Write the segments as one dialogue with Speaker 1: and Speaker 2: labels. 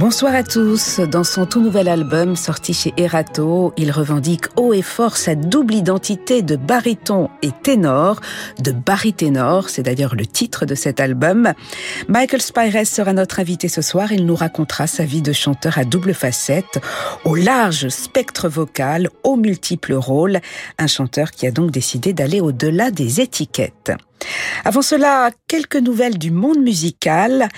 Speaker 1: Bonsoir à tous. Dans son tout nouvel album sorti chez Erato, il revendique haut et fort sa double identité de baryton et ténor, de baryténor, c'est d'ailleurs le titre de cet album. Michael Spires sera notre invité ce soir. Il nous racontera sa vie de chanteur à double facette, au large spectre vocal, aux multiples rôles. Un chanteur qui a donc décidé d'aller au-delà des étiquettes. Avant cela, quelques nouvelles du monde musical.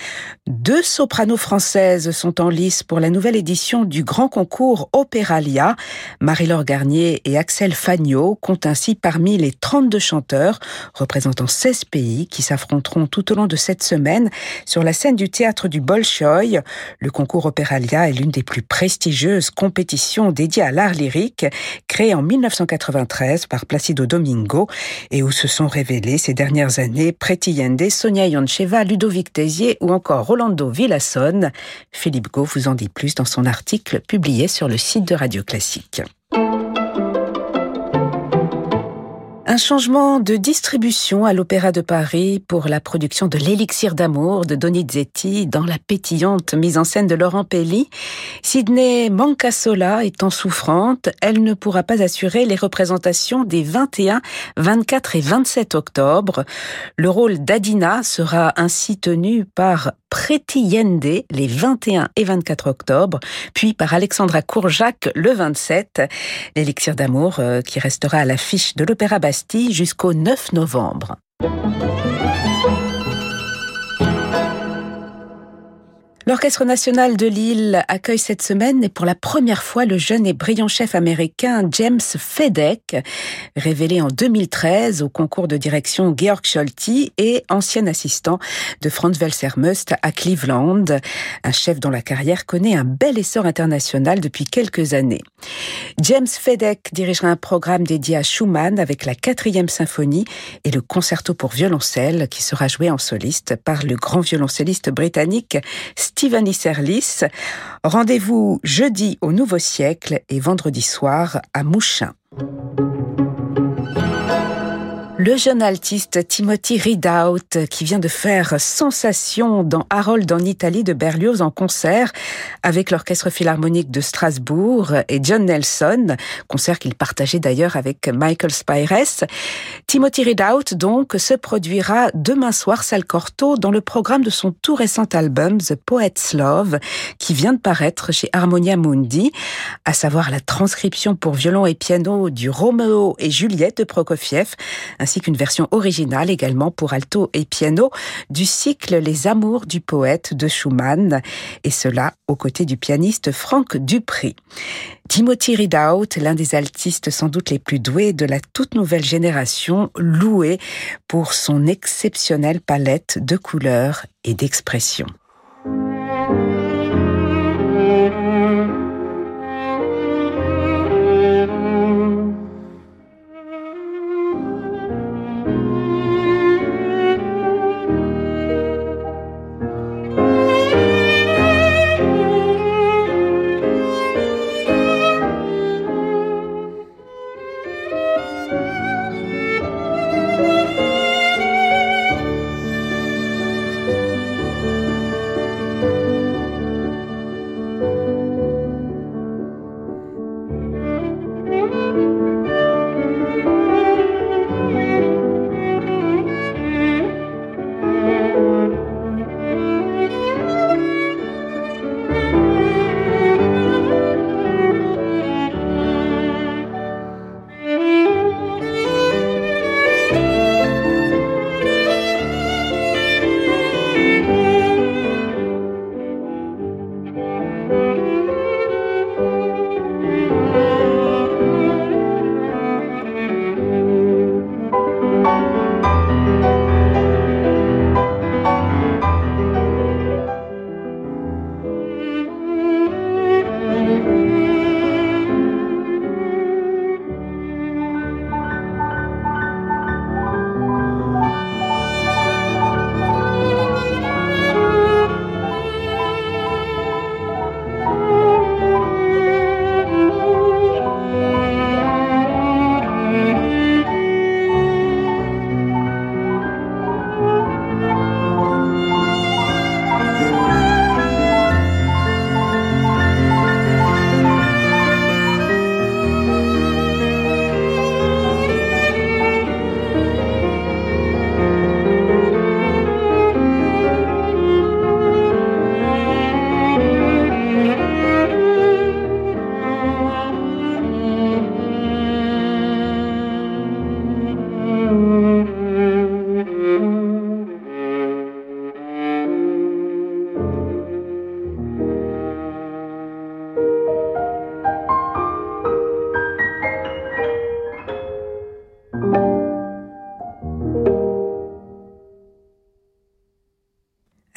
Speaker 1: Deux sopranos françaises sont en lice pour la nouvelle édition du grand concours Opéralia. Marie-Laure Garnier et Axel Fagnot comptent ainsi parmi les 32 chanteurs représentant 16 pays qui s'affronteront tout au long de cette semaine sur la scène du théâtre du Bolchoï. Le concours Opéralia est l'une des plus prestigieuses compétitions dédiées à l'art lyrique, créée en 1993 par Placido Domingo et où se sont révélés ces derniers dernières années, Preti Yende, Sonia Yoncheva, Ludovic Tézier ou encore Rolando Villasson. Philippe Gau vous en dit plus dans son article publié sur le site de Radio Classique. Un changement de distribution à l'Opéra de Paris pour la production de l'élixir d'amour de Donizetti dans la pétillante mise en scène de Laurent Pelli. Sydney Mancasola étant souffrante, elle ne pourra pas assurer les représentations des 21, 24 et 27 octobre. Le rôle d'Adina sera ainsi tenu par Preti Yende les 21 et 24 octobre, puis par Alexandra Courjac le 27. L'élixir d'amour euh, qui restera à l'affiche de l'Opéra Bastille jusqu'au 9 novembre. L'Orchestre national de Lille accueille cette semaine et pour la première fois le jeune et brillant chef américain James Fedek, révélé en 2013 au concours de direction Georg Scholti et ancien assistant de Franz Welser-Must à Cleveland, un chef dont la carrière connaît un bel essor international depuis quelques années. James Fedek dirigera un programme dédié à Schumann avec la quatrième symphonie et le concerto pour violoncelle qui sera joué en soliste par le grand violoncelliste britannique Steven Serlis. Rendez-vous jeudi au Nouveau Siècle et vendredi soir à Mouchin. Le jeune altiste Timothy Ridout, qui vient de faire sensation dans Harold en Italie de Berlioz en concert avec l'Orchestre Philharmonique de Strasbourg et John Nelson, concert qu'il partageait d'ailleurs avec Michael Spires. Timothy Ridout, donc, se produira demain soir, salle Corto, dans le programme de son tout récent album, The Poet's Love, qui vient de paraître chez Harmonia Mundi, à savoir la transcription pour violon et piano du Roméo et Juliette de Prokofiev, qu'une version originale également pour alto et piano du cycle Les Amours du poète de Schumann, et cela aux côtés du pianiste Franck Dupri. Timothy Ridout, l'un des altistes sans doute les plus doués de la toute nouvelle génération, loué pour son exceptionnelle palette de couleurs et d'expressions.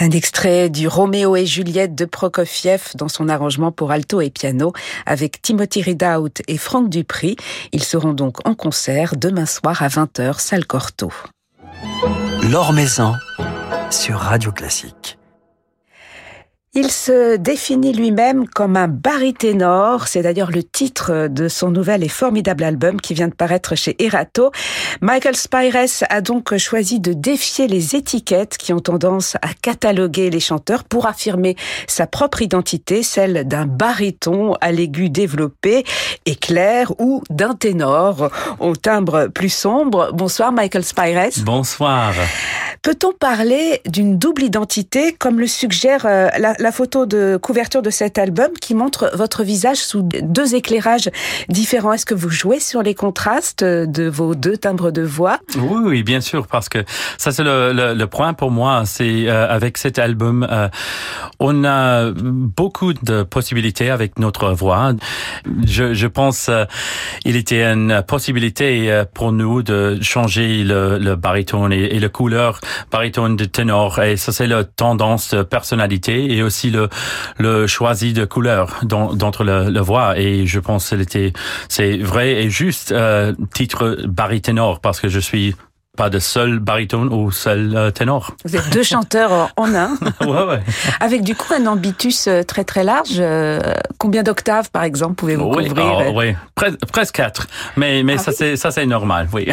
Speaker 1: Un extrait du Roméo et Juliette de Prokofiev dans son arrangement pour alto et piano avec Timothy Ridout et Franck Dupri. Ils seront donc en concert demain soir à 20h, salle Corto.
Speaker 2: L'Or sur Radio Classique.
Speaker 1: Il se définit lui-même comme un baryténor, c'est d'ailleurs le titre de son nouvel et formidable album qui vient de paraître chez Erato. Michael Spires a donc choisi de défier les étiquettes qui ont tendance à cataloguer les chanteurs pour affirmer sa propre identité, celle d'un baryton à l'aigu développé et clair ou d'un ténor au timbre plus sombre. Bonsoir Michael Spires.
Speaker 3: Bonsoir.
Speaker 1: Peut-on parler d'une double identité comme le suggère euh, la, la photo de couverture de cet album qui montre votre visage sous deux éclairages différents. Est-ce que vous jouez sur les contrastes de vos deux timbres de voix?
Speaker 3: Oui, oui, bien sûr, parce que ça c'est le, point pour moi. C'est euh, avec cet album, euh, on a beaucoup de possibilités avec notre voix. Je, pense euh, il était une possibilité euh, pour nous de changer le, le baryton et, et le couleur baryton de ténor. Et ça c'est la tendance personnalité aussi le, le choisi de couleur d'entre le, le voix et je pense que c'était c'est vrai et juste euh, titre baryténor parce que je suis pas de seul baryton ou seul euh, ténor.
Speaker 1: Vous êtes deux chanteurs en un.
Speaker 3: ouais, ouais.
Speaker 1: Avec du coup un ambitus euh, très très large. Euh, combien d'octaves par exemple pouvez-vous
Speaker 3: oui,
Speaker 1: couvrir?
Speaker 3: oh, Oui, Pres presque quatre. Mais mais ah, ça oui? c'est ça c'est normal, oui.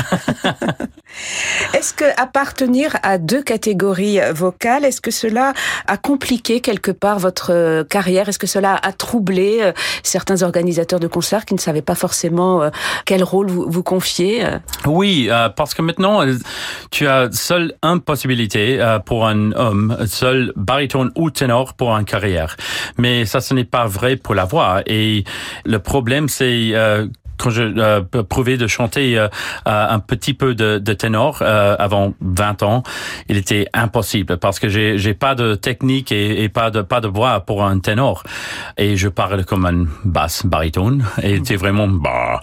Speaker 1: est-ce que appartenir à deux catégories vocales, est-ce que cela a compliqué quelque part votre carrière? Est-ce que cela a troublé certains organisateurs de concerts qui ne savaient pas forcément quel rôle vous, vous confier
Speaker 3: Oui, euh, parce que maintenant tu as seule une possibilité euh, pour un homme, seul baryton ou ténor pour une carrière. Mais ça, ce n'est pas vrai pour la voix. Et le problème, c'est euh, quand je euh, prouvais de chanter euh, un petit peu de, de ténor euh, avant 20 ans, il était impossible parce que j'ai j'ai pas de technique et, et pas de pas de voix pour un ténor et je parle comme un basse baritone et c'est vraiment bah.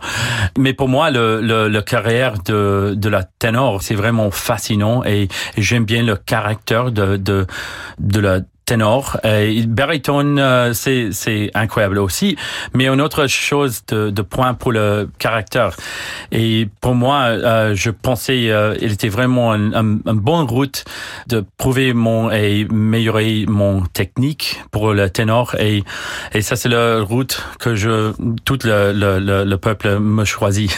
Speaker 3: Mais pour moi le, le, le carrière de de la ténor c'est vraiment fascinant et, et j'aime bien le caractère de de de la ténor. Et baryton, euh, c'est incroyable aussi. Mais une autre chose de, point pour le caractère. Et pour moi, euh, je pensais, euh, il était vraiment une un, bonne route de prouver mon et améliorer mon technique pour le ténor. Et et ça c'est la route que je tout le le, le, le peuple me choisit.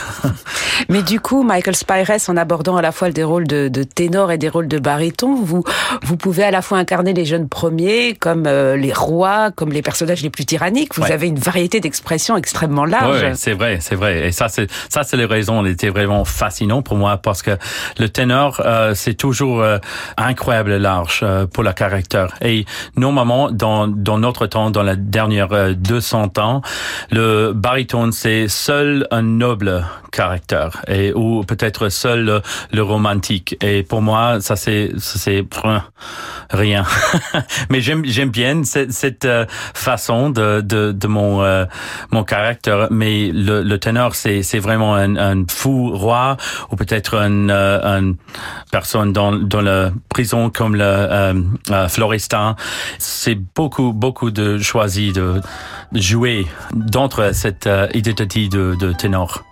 Speaker 1: Mais du coup, Michael Spires, en abordant à la fois des rôles de, de ténor et des rôles de baryton, vous vous pouvez à la fois incarner les jeunes premiers comme euh, les rois, comme les personnages les plus tyranniques. Vous
Speaker 3: Ouais.
Speaker 1: avez une variété d'expressions extrêmement large.
Speaker 3: Ouais, c'est vrai, c'est vrai. Et ça, c'est ça, c'est les raisons. Elle était vraiment fascinant pour moi parce que le ténor, euh, c'est toujours euh, incroyable large euh, pour le caractère. Et normalement, dans dans notre temps, dans la dernière euh, 200 ans, le baryton, c'est seul un noble caractère et ou peut-être seul le, le romantique. Et pour moi, ça c'est c'est rien. Mais j'aime j'aime bien cette, cette euh, façon de, de, de mon euh, mon caractère. Mais le, le ténor, c'est c'est vraiment un, un fou roi ou peut-être une euh, une personne dans dans la prison comme le euh, euh, Florestan. C'est beaucoup beaucoup de choisi de, jouer d'entre cette identité de, de ténor.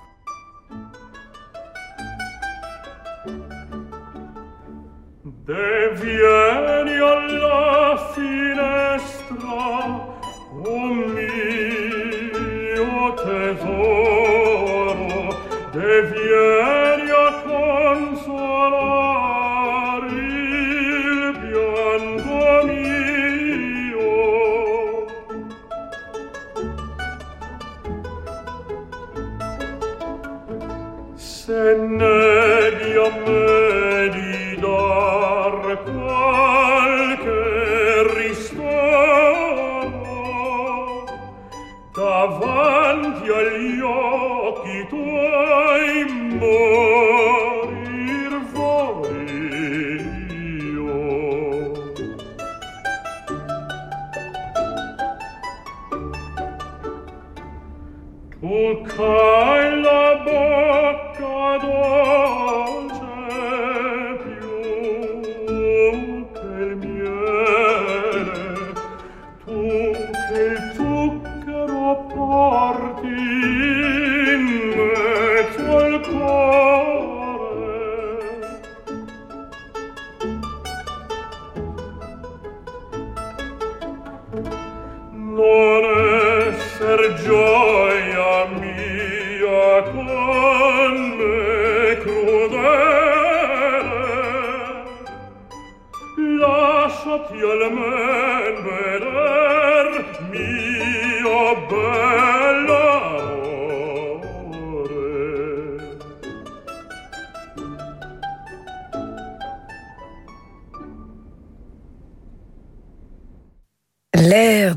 Speaker 4: Finestra, oh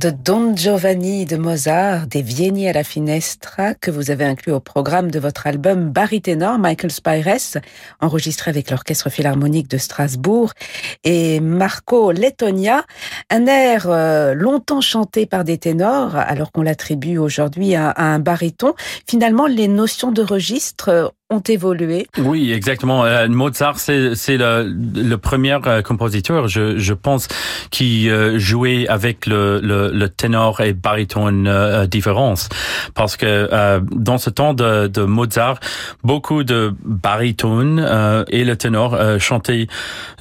Speaker 1: de Don Giovanni de Mozart, des Vieni à la Finestra, que vous avez inclus au programme de votre album Baryténor, Michael Spires, enregistré avec l'Orchestre Philharmonique de Strasbourg, et Marco Lettonia, un air euh, longtemps chanté par des ténors, alors qu'on l'attribue aujourd'hui à, un baryton. Finalement, les notions de registre évolué.
Speaker 3: Oui, exactement. Euh, Mozart, c'est le, le premier euh, compositeur, je, je pense, qui euh, jouait avec le, le, le ténor et baryton euh, différence. Parce que euh, dans ce temps de, de Mozart, beaucoup de baryton euh, et le ténor euh, chantaient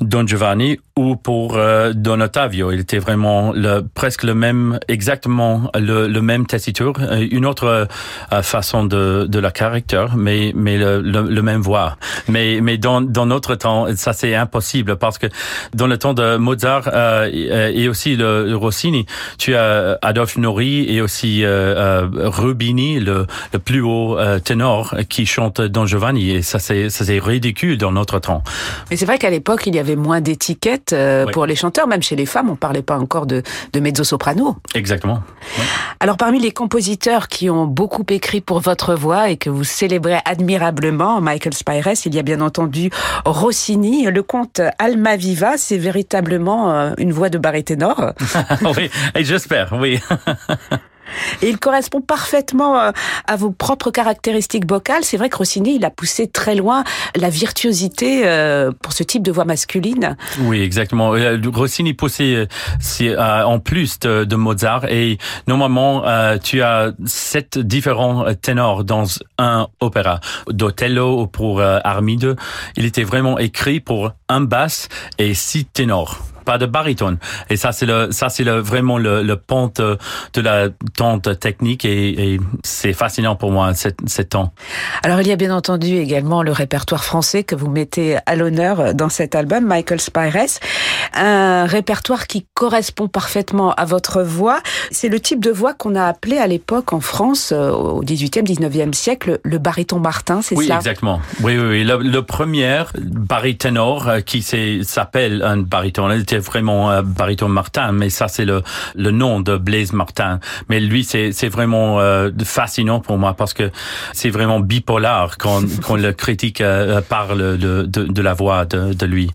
Speaker 3: Don Giovanni ou pour euh, Don Ottavio. Il était vraiment le, presque le même, exactement le, le même tessiture, euh, une autre euh, façon de, de la caractère, mais, mais le, le, le même voix. Mais, mais dans, dans notre temps, ça c'est impossible parce que dans le temps de Mozart euh, et, aussi le, Rossini, tu as Adolphe Nori et aussi euh, euh, Rubini, le, le plus haut ténor qui chante Don Giovanni. Et ça c'est ridicule dans notre temps.
Speaker 1: Mais c'est vrai qu'à l'époque, il y avait moins d'étiquettes euh, pour les chanteurs, même chez les femmes, on parlait pas encore de, de mezzo-soprano.
Speaker 3: Exactement.
Speaker 1: Alors parmi les compositeurs qui ont beaucoup écrit pour votre voix et que vous célébrez admirablement, Michael Spires, il y a bien entendu Rossini, le comte Almaviva, c'est véritablement euh, une voix de baryténor.
Speaker 3: oui, et j'espère, oui.
Speaker 1: Et il correspond parfaitement euh, à vos propres caractéristiques vocales. C'est vrai que Rossini, il a poussé très loin la virtuosité euh, pour ce type de voix masculine.
Speaker 3: Oui, exactement. Euh, Rossini poussait en plus de, Mozart et normalement tu as sept différents ténors dans un opéra. D'Othello pour Armide, il était vraiment écrit pour un basse et six ténors. Pas de baryton. Et ça, c'est le, ça, c'est le, vraiment le, le pente de la tente technique et, et c'est fascinant pour moi, cet, cet temps.
Speaker 1: Alors il y a bien entendu également le répertoire français que vous mettez à l'honneur dans cet album, Michael Spires. Un répertoire qui correspond parfaitement à votre voix. C'est le type de voix qu'on a appelé à l'époque en France, euh, au 18e, 19e siècle, le baryton Martin, c'est
Speaker 3: Oui,
Speaker 1: cela
Speaker 3: exactement. Oui, oui, oui. Le, le premier baryténor euh, qui s'appelle un baryton, était vraiment euh, baryton Martin, mais ça c'est le le nom de Blaise Martin. Mais lui, c'est c'est vraiment euh, fascinant pour moi parce que c'est vraiment bipolaire quand quand le critique euh, parle de, de de la voix de de lui.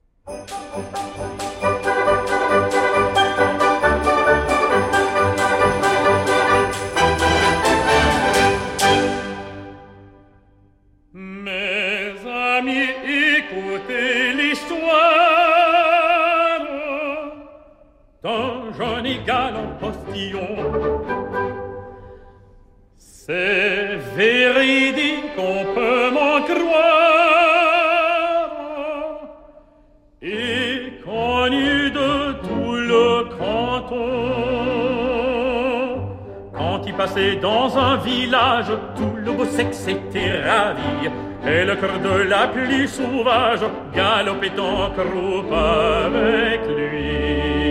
Speaker 4: Et le cœur de la plus sauvage galopait en croupe avec lui.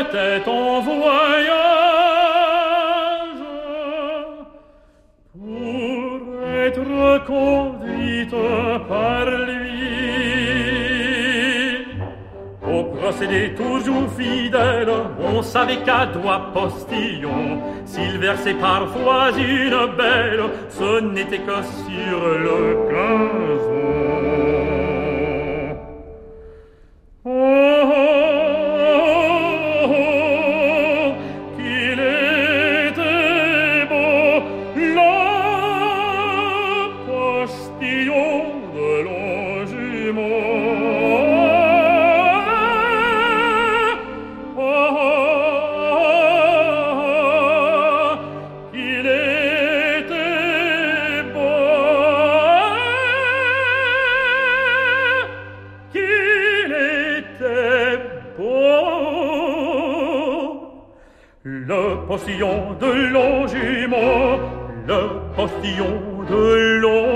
Speaker 4: Était en voyage pour être conduite par lui. Au procédé toujours fidèle, on savait qu'à doigt postillon, s'il versait parfois une belle, ce n'était que sur le gazon. Le postillon de long le postillon de long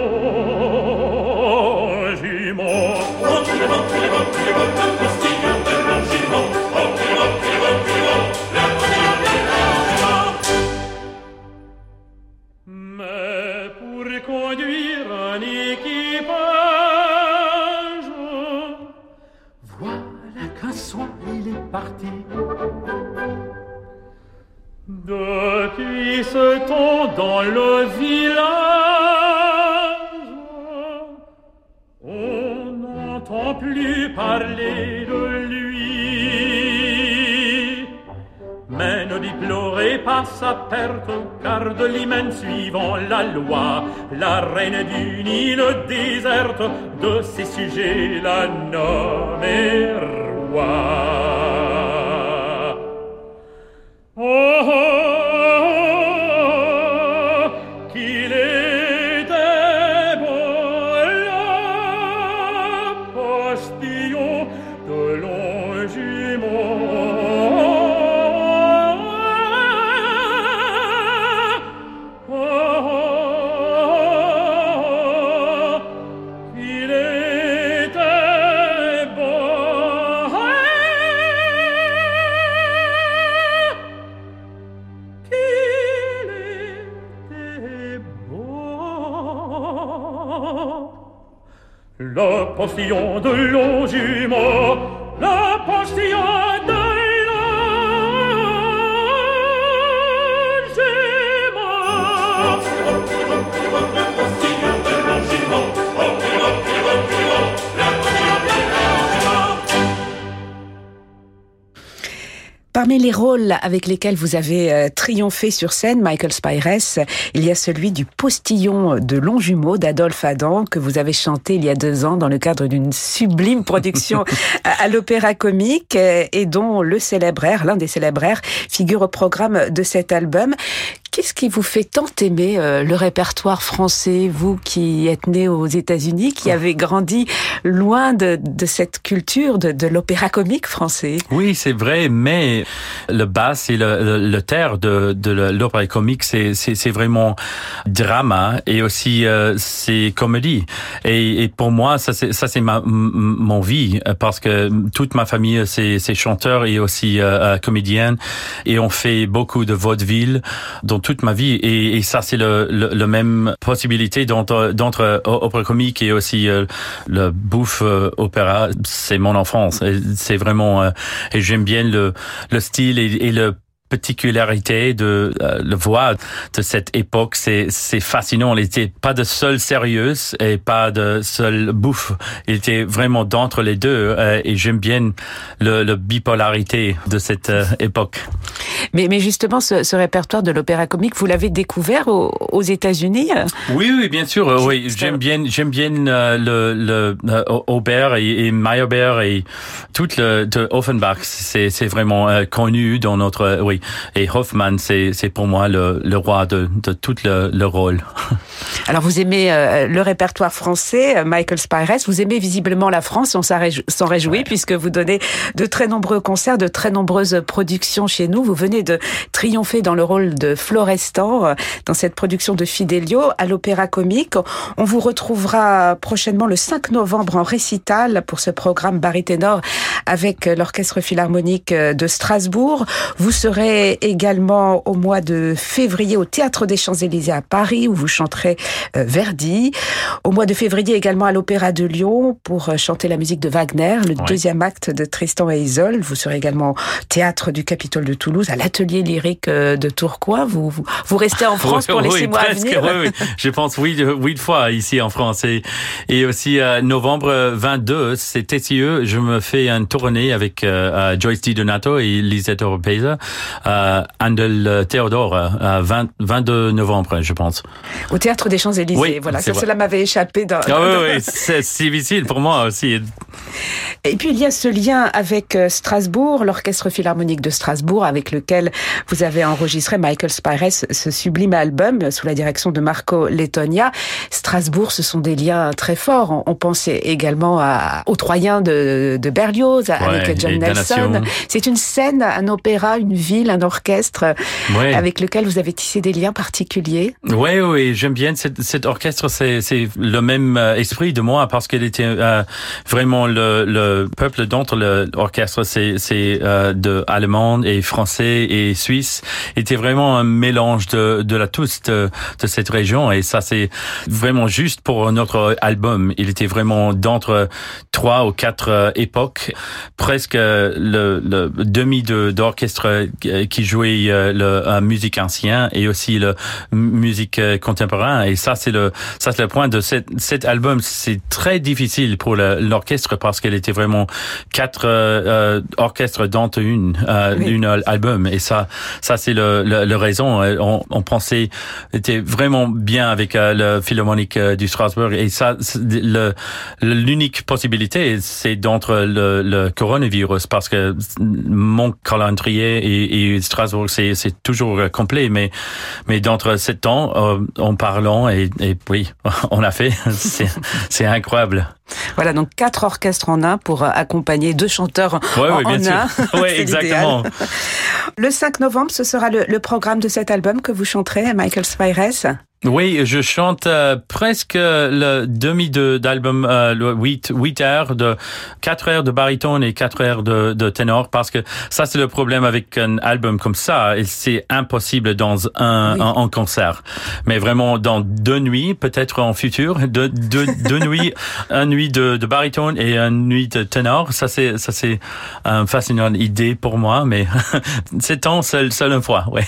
Speaker 4: la reine d'une île déserte, de ses sujets la nommée roi. Postillon de longjumeau, le postillon
Speaker 1: Parmi les rôles avec lesquels vous avez euh, triomphé sur scène, Michael Spires, il y a celui du postillon de Longjumeau d'Adolphe Adam que vous avez chanté il y a deux ans dans le cadre d'une sublime production à l'Opéra Comique et dont le célèbre air, l'un des célèbres airs, figure au programme de cet album. Qu'est-ce qui vous fait tant aimer euh, le répertoire français, vous qui êtes né aux États-Unis, qui avez grandi loin de, de cette culture de, de l'opéra comique français?
Speaker 3: Oui, c'est vrai, mais le basse et le, le, terre de, de l'opéra comique, c'est, c'est, vraiment drama et aussi euh, c'est comédie. Et, et, pour moi, ça c'est ça c'est ma mon vie parce que toute ma famille c'est, c'est chanteur et aussi euh, comédienne et on fait beaucoup de vaudeville. Donc toute ma vie. Et, et ça c'est le, le, même possibilité d'entre d'entre opéra comique et aussi euh, le bouffe euh, opéra. C'est mon enfance. C'est vraiment euh, et j'aime bien le le style et, et le particularité de euh, le voix de cette époque. C'est, c'est fascinant. Il était pas de seul sérieuse et pas de seul bouffe. Il était vraiment d'entre les deux euh, et j'aime bien le, le, bipolarité de cette euh, époque.
Speaker 1: Mais, mais justement, ce, ce répertoire de l'opéra comique, vous l'avez découvert aux, aux États-Unis
Speaker 3: Oui, oui, bien sûr. oui, j'aime bien, j'aime bien le, le Aubert et, et Meyerbeer et tout le de Offenbach. C'est, c'est vraiment connu dans notre oui et Hoffman, c'est pour moi le, le, roi de, de tout le, le rôle.
Speaker 1: Alors vous aimez euh, le répertoire français, euh, Michael Spires, vous aimez visiblement la France, on s'en réjouit puisque vous donnez de très nombreux concerts, de très nombreuses productions chez nous. Vous venez de triompher dans le rôle de Florestan euh, dans cette production de Fidelio à l'Opéra Comique. On vous retrouvera prochainement le 5 novembre en récital pour ce programme baryténor avec l'Orchestre Philharmonique de Strasbourg. Vous serez également au mois de février au Théâtre des Champs-Élysées à Paris où vous chanterez euh, Verdi. Au mois de février également à l'Opéra de Lyon pour euh, chanter la musique de Wagner, le deuxième acte de Tristan et Isolde. Vous serez également au Théâtre du Capitole de Toulouse, à l'Atelier lyrique euh, de Tourcoing. Vous, vous, restez en France pour les six mois à venir.
Speaker 3: Oui, oui. Je pense oui, huit fois ici en France. Et, et aussi novembre 22, c'est TCE, je me fais une tournée avec Joyce Di Donato et Lisette Oropesa à Andel Théodore, à 22 novembre, je pense.
Speaker 1: Au Théâtre des Champs-Élysées, voilà. Ça, cela m'avait échappé. Dans,
Speaker 3: ah oui, oui, c'est difficile pour moi aussi.
Speaker 1: Et puis il y a ce lien avec euh, Strasbourg, l'Orchestre Philharmonique de Strasbourg, avec lequel vous avez enregistré Michael Spires, ce sublime album sous la direction de Marco Lettonia. Strasbourg, ce sont des liens très forts. On, pensait également à, aux Troyens de, de Berlioz, avec John Nelson. C'est une scène, un opéra, une ville, un orchestre avec lequel vous avez tissé des liens particuliers.
Speaker 3: Oui, oui, j'aime bien cet, cet orchestre. C'est le même euh, esprit de moi parce qu'il était euh, vraiment le, le peuple d'entre l'orchestre, c'est euh, de allemand et français et suisse, était vraiment un mélange de, de la tous de, de cette région et ça c'est vraiment juste pour notre album. Il était vraiment d'entre trois ou quatre euh, époques, presque le, le demi d'orchestre qui jouait euh, le musique ancien et aussi le musique contemporain et ça c'est le ça c'est le point de cet, cet album. C'est très difficile pour l'orchestre parce qu'elle était vraiment quatre euh, euh, orchestres dans une, euh, une album. Et ça, ça c'est le, le, raison. On, on pensait était vraiment bien avec le Philharmonique du Strasbourg. Et ça, l'unique possibilité, c'est d'entre le, le, coronavirus parce que mon calendrier et, et Strasbourg, c'est toujours complet. Mais, mais d'entre sept temps, en parlant et, et oui, on a fait. C'est incroyable.
Speaker 1: Voilà, donc quatre orchestres en un pour accompagner deux chanteurs
Speaker 3: ouais,
Speaker 1: en,
Speaker 3: oui, bien
Speaker 1: un.
Speaker 3: Oui, exactement.
Speaker 1: Le 5 novembre, ce sera le, le, programme de cet album que vous chanterez, Michael Spires.
Speaker 3: Oui, je chante euh, presque le demi d'album, euh, 8, 8 heures de 4 heures de baryton et 4 heures de, de ténor parce que ça c'est le problème avec un album comme ça, c'est impossible dans un, un, concert. Mais vraiment dans deux nuits, peut-être en futur, deux, deux, deux nuits, une nuit de, de baryton et une nuit de ténor, ça c'est ça c'est une fascinante idée pour moi, mais c'est temps seul seul une fois, ouais.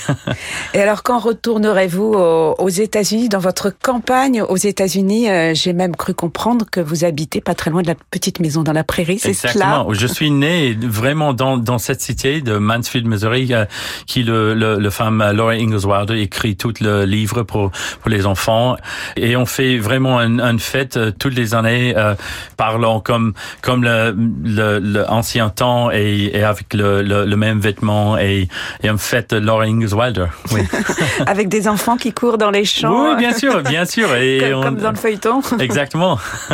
Speaker 1: Et alors quand retournerez-vous aux, aux États dans votre campagne aux États-Unis. Euh, j'ai même cru comprendre que vous habitez pas très loin de la petite maison dans la prairie, c'est
Speaker 3: Exactement. Je suis né vraiment dans, dans cette cité de Mansfield, Missouri, euh, qui le, le, le femme euh, Laura Ingalls écrit tout le livre pour, pour les enfants. Et on fait vraiment une, une fête toutes les années, euh, parlant comme, comme le, le, le ancien temps et, et avec le, le, le, même vêtement et, et une fête Laura Ingalls Wilder. Oui.
Speaker 1: avec des enfants qui courent dans les champs.
Speaker 3: Oui, bien sûr, bien sûr.
Speaker 1: Et comme, on... comme dans le feuilleton.
Speaker 3: Exactement.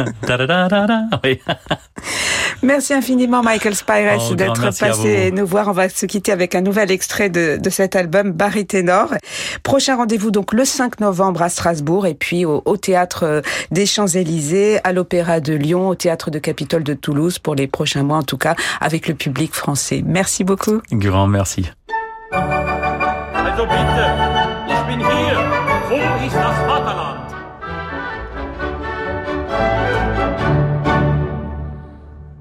Speaker 3: oui.
Speaker 1: Merci infiniment, Michael Spires, oh, d'être passé nous voir. On va se quitter avec un nouvel extrait de, de cet album, Barry Ténor. Prochain rendez-vous donc le 5 novembre à Strasbourg et puis au, au Théâtre des Champs-Élysées, à l'Opéra de Lyon, au Théâtre de Capitole de Toulouse pour les prochains mois, en tout cas, avec le public français. Merci beaucoup.
Speaker 3: Grand merci.
Speaker 4: Also bitte, ich bin hier. Ist das Vaterland?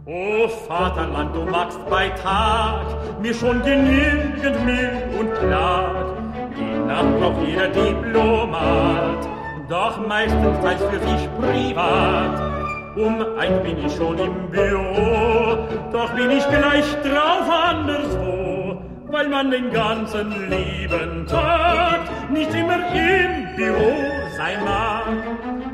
Speaker 4: O Vaterland, du machst bei Tag mir schon genügend Mühe und Klag. Die Nacht braucht jeder Diplomat, doch meistens als für sich privat. Um ein bin ich schon im Büro, doch bin ich gleich drauf anderswo weil man den ganzen lieben Tag nicht immer im Büro sein mag.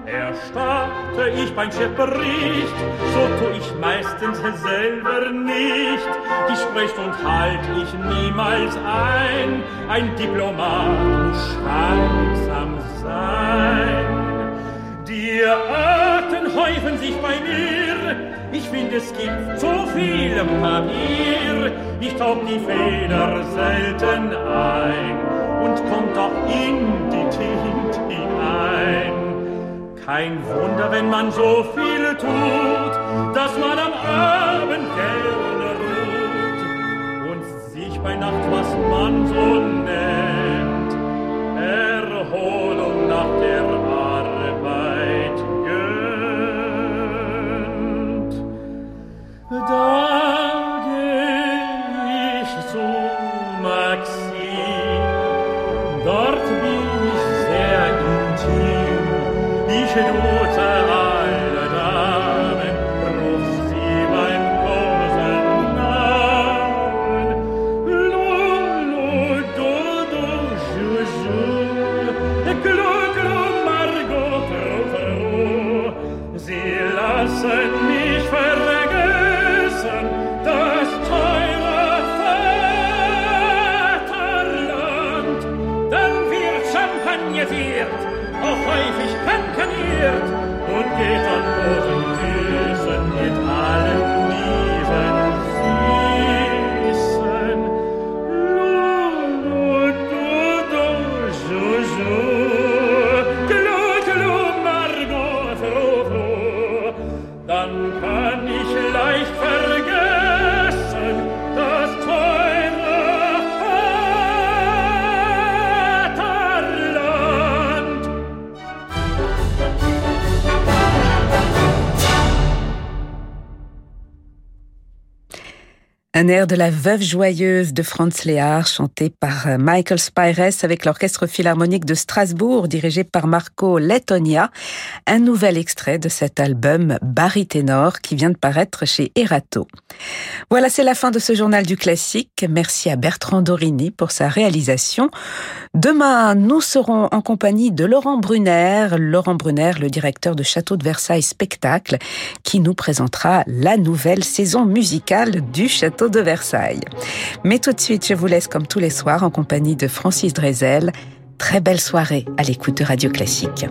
Speaker 4: Erstarrte ich beim Chefbericht, so tu ich meistens selber nicht. Die Sprechstund halt ich niemals ein, ein Diplomat muss schweigsam sein. Die Arten häufen sich bei mir, ich finde es gibt so viel Papier, ich taub die Feder selten ein und kommt auch in die Tint hinein. Kein Wunder, wenn man so viel tut, dass man am Abend gerne ruht und sich bei Nacht, was man so nennt,
Speaker 1: Un air de la Veuve joyeuse de Franz Lehár, chanté par euh, Michael Spires avec l'Orchestre philharmonique de Strasbourg, dirigé par Marco Lettonia. Un nouvel extrait de cet album Baryténor qui vient de paraître chez Erato. Voilà, c'est la fin de ce journal du classique. Merci à Bertrand Dorini pour sa réalisation. Demain, nous serons en compagnie de Laurent Brunner, Laurent Brunner, le directeur de Château de Versailles Spectacle, qui nous présentera la nouvelle saison musicale du Château de Versailles. Mais tout de suite, je vous laisse comme tous les soirs en compagnie de Francis Drezel. Très belle soirée à l'écoute de Radio Classique.